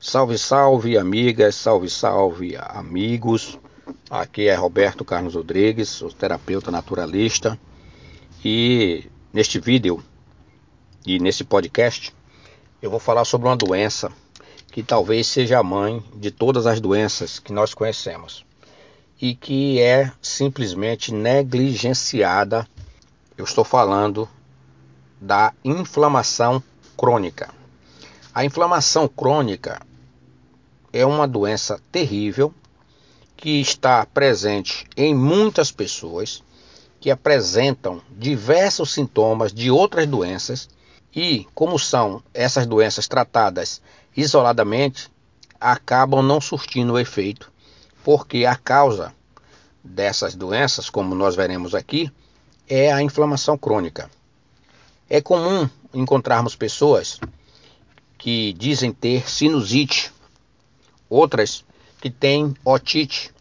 Salve, salve, amigas, salve, salve, amigos. Aqui é Roberto Carlos Rodrigues, sou terapeuta naturalista. E neste vídeo e nesse podcast eu vou falar sobre uma doença que talvez seja a mãe de todas as doenças que nós conhecemos e que é simplesmente negligenciada. Eu estou falando da inflamação crônica. A inflamação crônica é uma doença terrível que está presente em muitas pessoas que apresentam diversos sintomas de outras doenças e, como são essas doenças tratadas isoladamente, acabam não surtindo o efeito, porque a causa dessas doenças, como nós veremos aqui, é a inflamação crônica. É comum encontrarmos pessoas que dizem ter sinusite, outras que têm otite,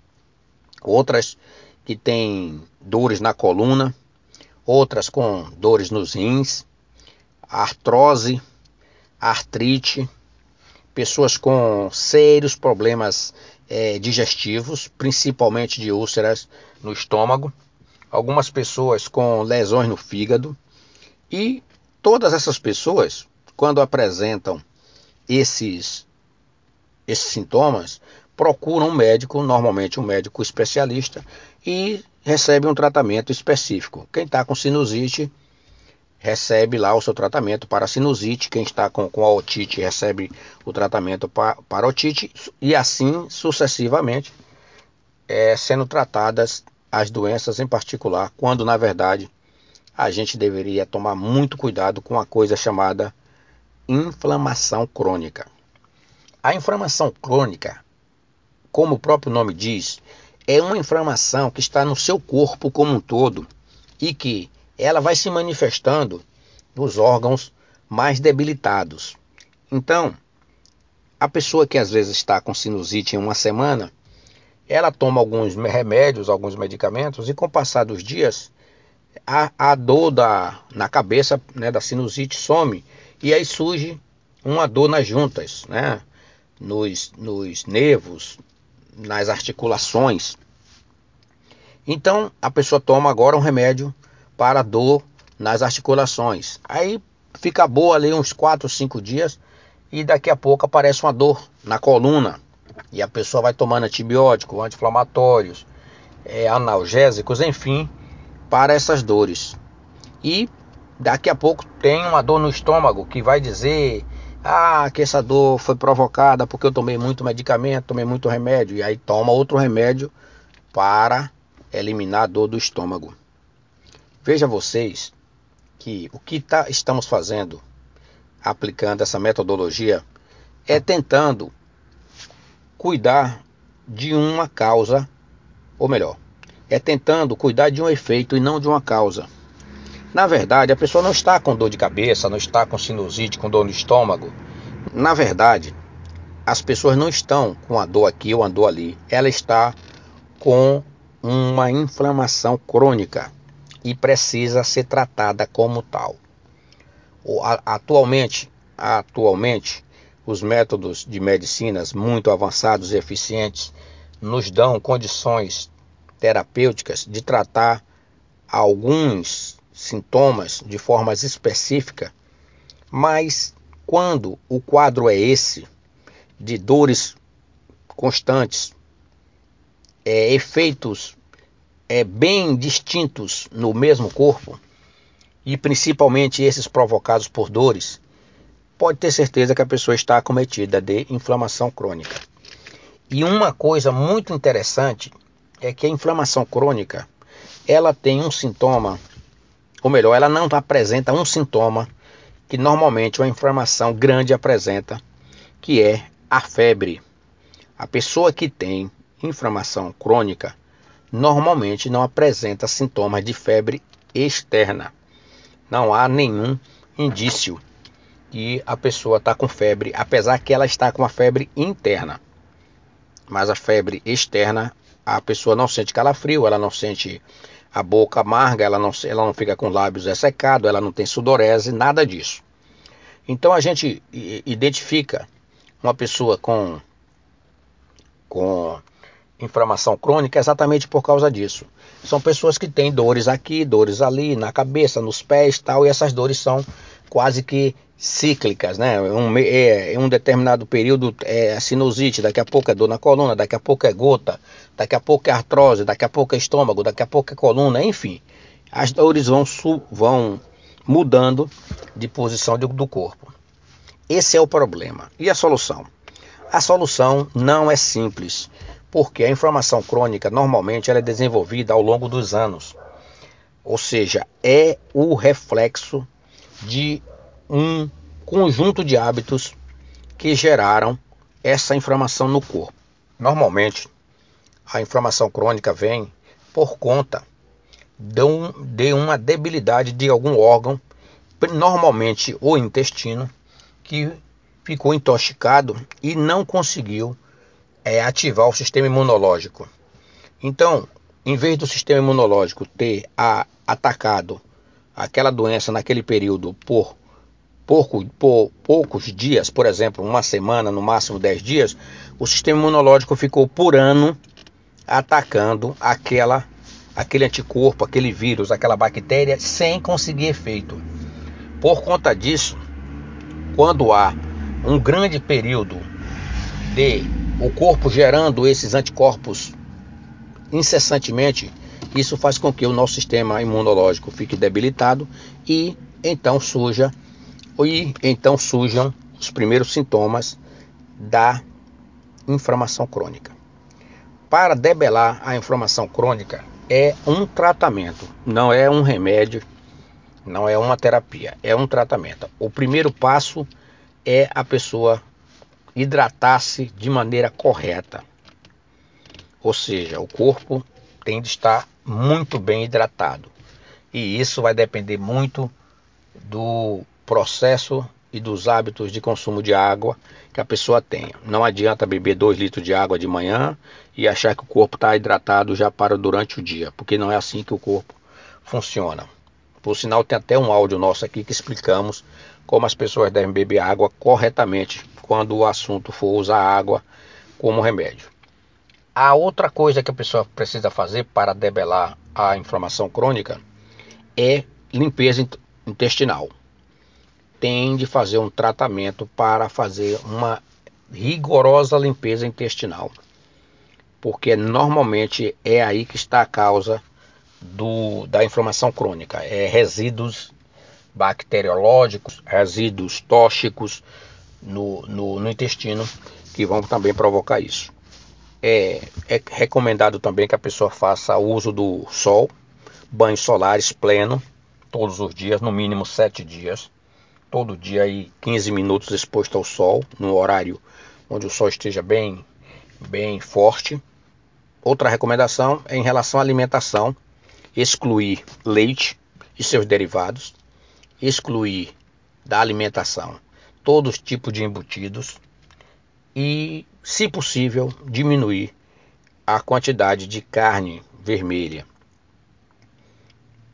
outras que têm dores na coluna, outras com dores nos rins, artrose, artrite, pessoas com sérios problemas é, digestivos, principalmente de úlceras no estômago, algumas pessoas com lesões no fígado e todas essas pessoas, quando apresentam esses esses sintomas, procuram um médico, normalmente um médico especialista, e recebem um tratamento específico. Quem está com sinusite recebe lá o seu tratamento para sinusite, quem está com, com a otite recebe o tratamento para, para otite, e assim sucessivamente, é, sendo tratadas as doenças em particular, quando na verdade a gente deveria tomar muito cuidado com a coisa chamada inflamação crônica. A inflamação crônica, como o próprio nome diz, é uma inflamação que está no seu corpo como um todo e que ela vai se manifestando nos órgãos mais debilitados. Então, a pessoa que às vezes está com sinusite em uma semana, ela toma alguns remédios, alguns medicamentos e com o passar dos dias, a, a dor da, na cabeça né, da sinusite some e aí surge uma dor nas juntas, né? Nos, nos nervos, nas articulações. Então a pessoa toma agora um remédio para dor nas articulações. Aí fica boa ali uns 4, 5 dias e daqui a pouco aparece uma dor na coluna. E a pessoa vai tomando antibióticos, anti-inflamatórios, é, analgésicos, enfim, para essas dores. E daqui a pouco tem uma dor no estômago que vai dizer ah, que essa dor foi provocada porque eu tomei muito medicamento, tomei muito remédio. E aí toma outro remédio para eliminar a dor do estômago. Veja vocês que o que tá, estamos fazendo, aplicando essa metodologia, é tentando cuidar de uma causa, ou melhor, é tentando cuidar de um efeito e não de uma causa. Na verdade, a pessoa não está com dor de cabeça, não está com sinusite, com dor no estômago. Na verdade, as pessoas não estão com a dor aqui ou a dor ali. Ela está com uma inflamação crônica e precisa ser tratada como tal. Atualmente, atualmente, os métodos de medicinas muito avançados e eficientes nos dão condições terapêuticas de tratar alguns sintomas de formas específicas, mas quando o quadro é esse, de dores constantes, é, efeitos é, bem distintos no mesmo corpo, e principalmente esses provocados por dores, pode ter certeza que a pessoa está acometida de inflamação crônica. E uma coisa muito interessante é que a inflamação crônica, ela tem um sintoma ou melhor, ela não apresenta um sintoma que normalmente uma inflamação grande apresenta, que é a febre. A pessoa que tem inflamação crônica normalmente não apresenta sintomas de febre externa. Não há nenhum indício que a pessoa está com febre, apesar que ela está com uma febre interna. Mas a febre externa, a pessoa não sente calafrio, ela não sente a boca amarga, ela não, ela não fica com lábios ressecados, ela não tem sudorese, nada disso. Então a gente identifica uma pessoa com, com inflamação crônica exatamente por causa disso. São pessoas que têm dores aqui, dores ali, na cabeça, nos pés tal, e essas dores são quase que cíclicas, né? Um, é, em um determinado período é sinusite, daqui a pouco é dor na coluna, daqui a pouco é gota, daqui a pouco é artrose, daqui a pouco é estômago, daqui a pouco é coluna, enfim. As dores vão, vão mudando de posição do corpo. Esse é o problema. E a solução? A solução não é simples, porque a inflamação crônica normalmente ela é desenvolvida ao longo dos anos. Ou seja, é o reflexo de um conjunto de hábitos que geraram essa inflamação no corpo. Normalmente, a inflamação crônica vem por conta de uma debilidade de algum órgão, normalmente o intestino, que ficou intoxicado e não conseguiu é, ativar o sistema imunológico. Então, em vez do sistema imunológico ter a, atacado aquela doença naquele período por, pouco, por poucos dias, por exemplo, uma semana, no máximo 10 dias, o sistema imunológico ficou por ano atacando aquela aquele anticorpo, aquele vírus, aquela bactéria sem conseguir efeito. Por conta disso, quando há um grande período de o corpo gerando esses anticorpos incessantemente, isso faz com que o nosso sistema imunológico fique debilitado e então suja e então surjam os primeiros sintomas da inflamação crônica. Para debelar a inflamação crônica, é um tratamento, não é um remédio, não é uma terapia, é um tratamento. O primeiro passo é a pessoa hidratar-se de maneira correta. Ou seja, o corpo tem de estar muito bem hidratado. E isso vai depender muito do processo e dos hábitos de consumo de água que a pessoa tenha. Não adianta beber 2 litros de água de manhã e achar que o corpo está hidratado já para durante o dia, porque não é assim que o corpo funciona. Por sinal, tem até um áudio nosso aqui que explicamos como as pessoas devem beber água corretamente quando o assunto for usar água como remédio. A outra coisa que a pessoa precisa fazer para debelar a inflamação crônica é limpeza intestinal tem de fazer um tratamento para fazer uma rigorosa limpeza intestinal, porque normalmente é aí que está a causa do, da inflamação crônica, é resíduos bacteriológicos, resíduos tóxicos no, no, no intestino que vão também provocar isso. É, é, recomendado também que a pessoa faça uso do sol, banhos solares pleno, todos os dias, no mínimo sete dias todo dia aí 15 minutos exposto ao sol, no horário onde o sol esteja bem, bem forte. Outra recomendação é em relação à alimentação, excluir leite e seus derivados, excluir da alimentação todos os tipos de embutidos e, se possível, diminuir a quantidade de carne vermelha.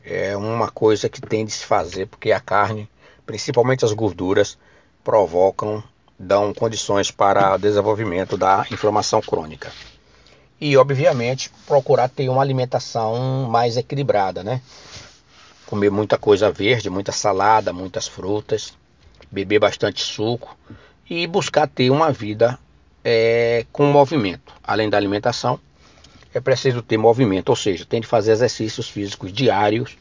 É uma coisa que tem de se fazer porque a carne principalmente as gorduras, provocam, dão condições para o desenvolvimento da inflamação crônica. E, obviamente, procurar ter uma alimentação mais equilibrada, né? Comer muita coisa verde, muita salada, muitas frutas, beber bastante suco e buscar ter uma vida é, com movimento. Além da alimentação, é preciso ter movimento, ou seja, tem de fazer exercícios físicos diários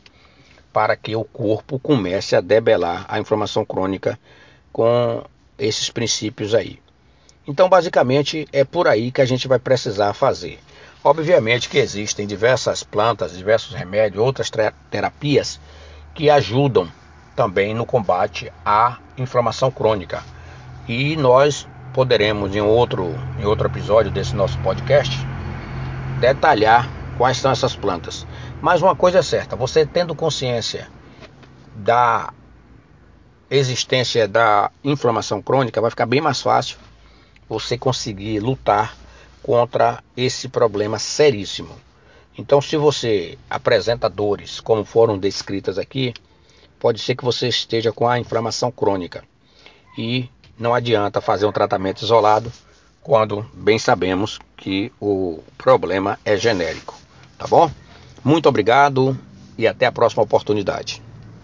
para que o corpo comece a debelar a inflamação crônica com esses princípios aí. Então, basicamente, é por aí que a gente vai precisar fazer. Obviamente que existem diversas plantas, diversos remédios, outras terapias que ajudam também no combate à inflamação crônica. E nós poderemos em outro, em outro episódio desse nosso podcast detalhar quais são essas plantas. Mas uma coisa é certa, você tendo consciência da existência da inflamação crônica, vai ficar bem mais fácil você conseguir lutar contra esse problema seríssimo. Então, se você apresenta dores, como foram descritas aqui, pode ser que você esteja com a inflamação crônica. E Não adianta fazer um tratamento isolado quando bem sabemos que o problema é genérico, tá bom? Muito obrigado e até a próxima oportunidade.